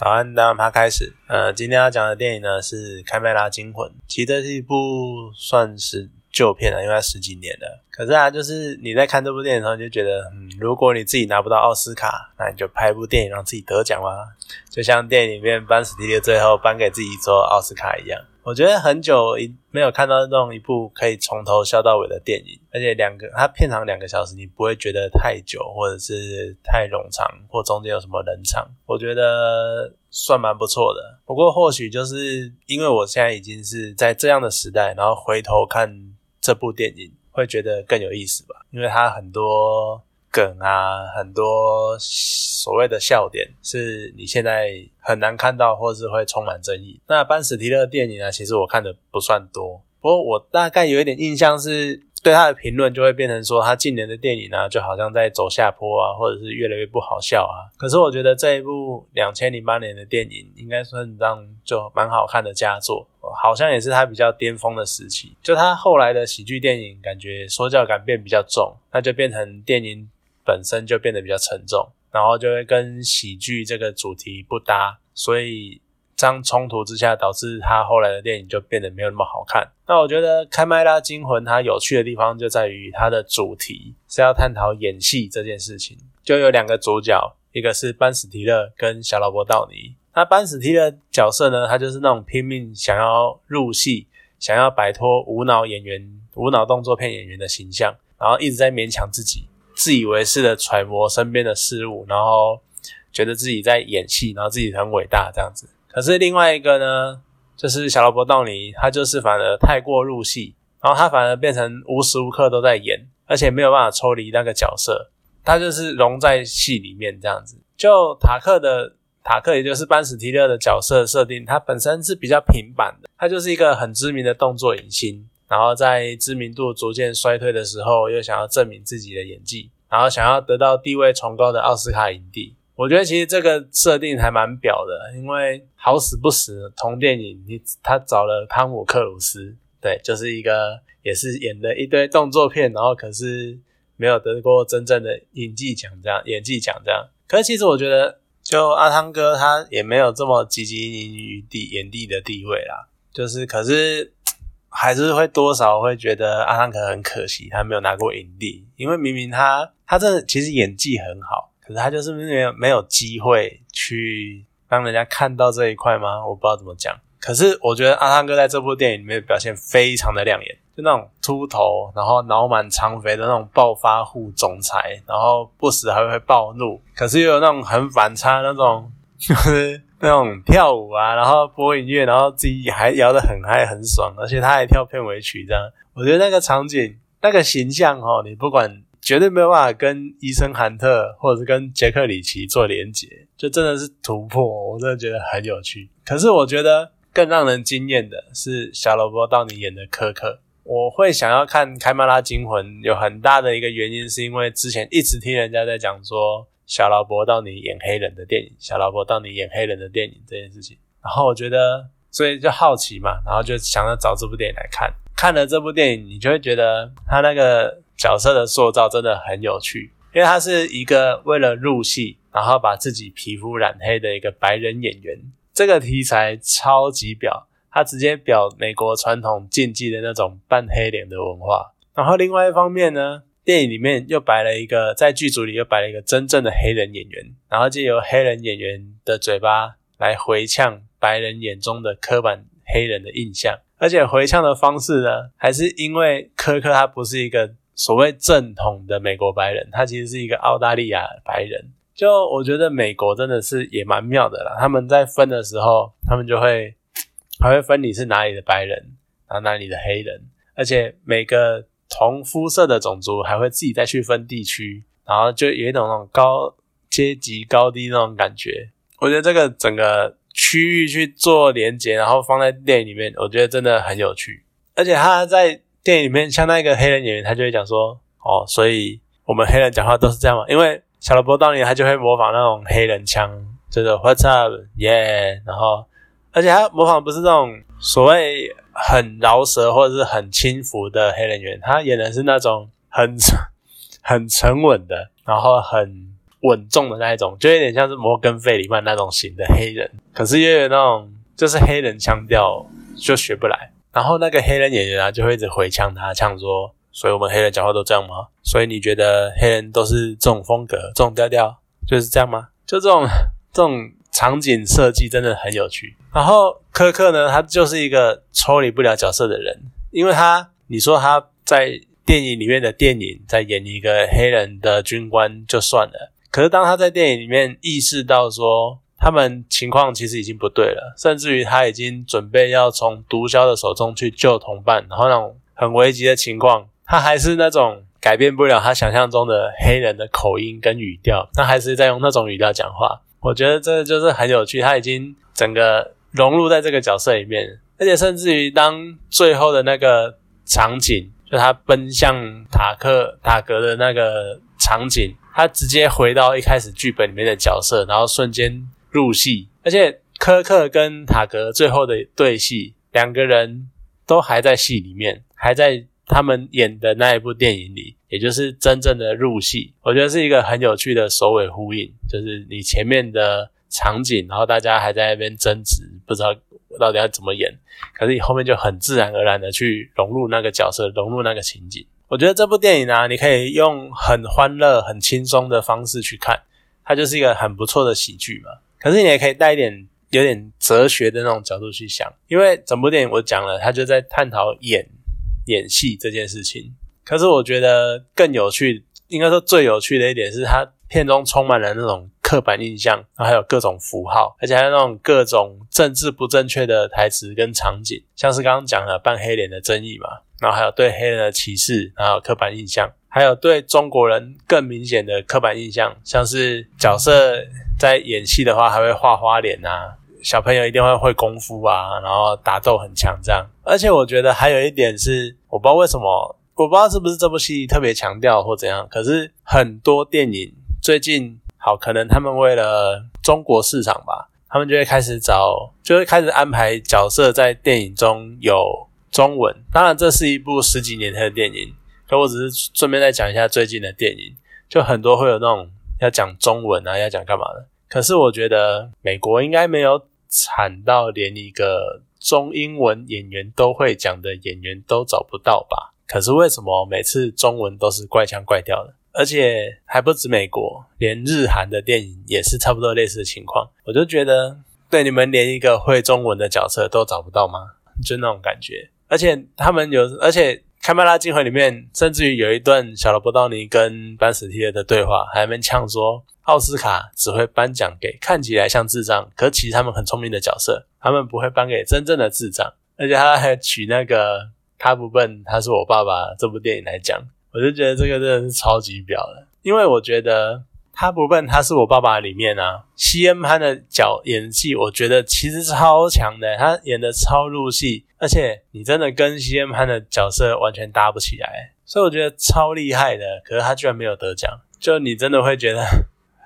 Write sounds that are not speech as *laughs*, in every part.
早安，大家开始。呃，今天要讲的电影呢是《开麦拉惊魂》，其实这是一部算是旧片了，因为它十几年了。可是啊，就是你在看这部电影的时候，就觉得，嗯，如果你自己拿不到奥斯卡，那你就拍一部电影让自己得奖吧，就像电影里面班史蒂利最后颁给自己一座奥斯卡一样。我觉得很久一没有看到那种一部可以从头笑到尾的电影，而且两个它片长两个小时，你不会觉得太久，或者是太冗长，或中间有什么冷场，我觉得算蛮不错的。不过或许就是因为我现在已经是在这样的时代，然后回头看这部电影，会觉得更有意思吧，因为它很多。梗啊，很多所谓的笑点是你现在很难看到，或是会充满争议。那班史提勒电影呢？其实我看的不算多，不过我大概有一点印象是。对他的评论就会变成说，他近年的电影呢，就好像在走下坡啊，或者是越来越不好笑啊。可是我觉得这一部两千零八年的电影，应该算上就蛮好看的佳作，好像也是他比较巅峰的时期。就他后来的喜剧电影，感觉说教感变比较重，那就变成电影本身就变得比较沉重，然后就会跟喜剧这个主题不搭，所以。这样冲突之下，导致他后来的电影就变得没有那么好看。那我觉得《开麦拉惊魂》它有趣的地方就在于它的主题是要探讨演戏这件事情。就有两个主角，一个是班史提勒跟小劳勃道尼。那班史提勒角色呢，他就是那种拼命想要入戏、想要摆脱无脑演员、无脑动作片演员的形象，然后一直在勉强自己，自以为是的揣摩身边的事物，然后觉得自己在演戏，然后自己很伟大这样子。可是另外一个呢，就是小萝卜道尼，他就是反而太过入戏，然后他反而变成无时无刻都在演，而且没有办法抽离那个角色，他就是融在戏里面这样子。就塔克的塔克，也就是班史提勒的角色设定，他本身是比较平板的，他就是一个很知名的动作影星，然后在知名度逐渐衰退的时候，又想要证明自己的演技，然后想要得到地位崇高的奥斯卡影帝。我觉得其实这个设定还蛮表的，因为好死不死同电影，你他找了汤姆克鲁斯，对，就是一个也是演的一堆动作片，然后可是没有得过真正的演技奖这样，演技奖这样。可是其实我觉得，就阿汤哥他也没有这么积极于地演帝的地位啦，就是可是还是会多少会觉得阿汤哥很可惜，他没有拿过影帝，因为明明他他真的其实演技很好。可是他就是没有没有机会去让人家看到这一块吗？我不知道怎么讲。可是我觉得阿汤哥在这部电影里面表现非常的亮眼，就那种秃头，然后脑满肠肥的那种暴发户总裁，然后不时还会暴怒，可是又有那种很反差那种，*laughs* 就是那种跳舞啊，然后播音乐，然后自己还摇得很嗨很爽，而且他还跳片尾曲这样。我觉得那个场景、那个形象哦，你不管。绝对没有办法跟伊森·韩特或者是跟杰克·里奇做连结，就真的是突破，我真的觉得很有趣。可是我觉得更让人惊艳的是小萝卜到你演的科克。我会想要看《开曼拉惊魂》，有很大的一个原因是因为之前一直听人家在讲说小萝卜到你演黑人的电影，小萝卜到你演黑人的电影这件事情。然后我觉得，所以就好奇嘛，然后就想要找这部电影来看。看了这部电影，你就会觉得他那个。角色的塑造真的很有趣，因为他是一个为了入戏，然后把自己皮肤染黑的一个白人演员。这个题材超级表，他直接表美国传统禁忌的那种半黑脸的文化。然后另外一方面呢，电影里面又摆了一个，在剧组里又摆了一个真正的黑人演员，然后借由黑人演员的嘴巴来回呛白人眼中的刻板黑人的印象。而且回呛的方式呢，还是因为科科他不是一个。所谓正统的美国白人，他其实是一个澳大利亚白人。就我觉得美国真的是也蛮妙的啦。他们在分的时候，他们就会还会分你是哪里的白人，然后哪里的黑人，而且每个同肤色的种族还会自己再去分地区，然后就有一种那种高阶级高低那种感觉。我觉得这个整个区域去做连接，然后放在电影里面，我觉得真的很有趣，而且他在。电影里面像那个黑人演员，他就会讲说：“哦，所以我们黑人讲话都是这样嘛。”因为小萝卜当年他就会模仿那种黑人腔，就是 “What's up, yeah”，然后而且他模仿不是那种所谓很饶舌或者是很轻浮的黑人演员，他演的是那种很 *laughs* 很沉稳的，然后很稳重的那一种，就有点像是摩根费里曼那种型的黑人，可是又有那种就是黑人腔调就学不来。然后那个黑人演员啊，就会一直回呛他，呛说：“所以我们黑人讲话都这样吗？所以你觉得黑人都是这种风格、这种调调，就是这样吗？”就这种这种场景设计真的很有趣。然后科克呢，他就是一个抽离不了角色的人，因为他你说他在电影里面的电影在演一个黑人的军官就算了，可是当他在电影里面意识到说他们情况其实已经不对了，甚至于他已经准备要从毒枭的手中去救同伴，然后那种很危急的情况，他还是那种。改变不了他想象中的黑人的口音跟语调，他还是在用那种语调讲话。我觉得这就是很有趣，他已经整个融入在这个角色里面，而且甚至于当最后的那个场景，就他奔向塔克塔格的那个场景，他直接回到一开始剧本里面的角色，然后瞬间入戏。而且科克跟塔格最后的对戏，两个人都还在戏里面，还在。他们演的那一部电影里，也就是真正的入戏，我觉得是一个很有趣的首尾呼应。就是你前面的场景，然后大家还在那边争执，不知道到底要怎么演，可是你后面就很自然而然的去融入那个角色，融入那个情景。我觉得这部电影啊，你可以用很欢乐、很轻松的方式去看，它就是一个很不错的喜剧嘛。可是你也可以带一点有点哲学的那种角度去想，因为整部电影我讲了，他就在探讨演。演戏这件事情，可是我觉得更有趣，应该说最有趣的一点是，它片中充满了那种刻板印象，然后还有各种符号，而且还有那种各种政治不正确的台词跟场景，像是刚刚讲的扮黑脸的争议嘛，然后还有对黑人的歧视，然后刻板印象，还有对中国人更明显的刻板印象，像是角色在演戏的话还会画花脸啊。小朋友一定会会功夫啊，然后打斗很强这样。而且我觉得还有一点是，我不知道为什么，我不知道是不是这部戏特别强调或怎样。可是很多电影最近好，可能他们为了中国市场吧，他们就会开始找，就会开始安排角色在电影中有中文。当然，这是一部十几年前的电影，可我只是顺便再讲一下最近的电影，就很多会有那种要讲中文啊，要讲干嘛的。可是我觉得美国应该没有。惨到连一个中英文演员都会讲的演员都找不到吧？可是为什么每次中文都是怪腔怪调的？而且还不止美国，连日韩的电影也是差不多类似的情况。我就觉得，对你们连一个会中文的角色都找不到吗？就那种感觉。而且他们有，而且《开麦拉惊魂》里面甚至于有一段小罗伯道尼跟班史提尔的对话，还没呛说。奥斯卡只会颁奖给看起来像智障，可其实他们很聪明的角色。他们不会颁给真正的智障，而且他还取那个他不笨，他是我爸爸这部电影来讲，我就觉得这个真的是超级表的。因为我觉得他不笨，他是我爸爸里面啊，西恩潘的角演技，我觉得其实超强的，他演的超入戏，而且你真的跟西恩潘的角色完全搭不起来，所以我觉得超厉害的。可是他居然没有得奖，就你真的会觉得。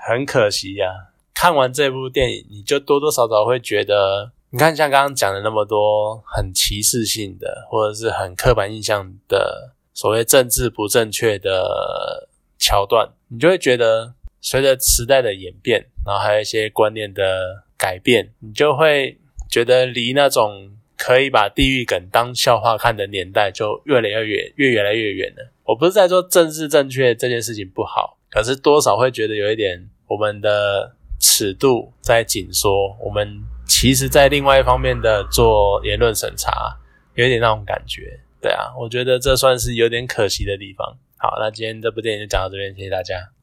很可惜呀，看完这部电影，你就多多少少会觉得，你看像刚刚讲的那么多很歧视性的，或者是很刻板印象的所谓政治不正确的桥段，你就会觉得，随着时代的演变，然后还有一些观念的改变，你就会觉得离那种可以把地狱梗当笑话看的年代，就越来越远，越越来越远了。我不是在说政治正确这件事情不好，可是多少会觉得有一点。我们的尺度在紧缩，我们其实，在另外一方面的做言论审查，有一点那种感觉，对啊，我觉得这算是有点可惜的地方。好，那今天这部电影就讲到这边，谢谢大家。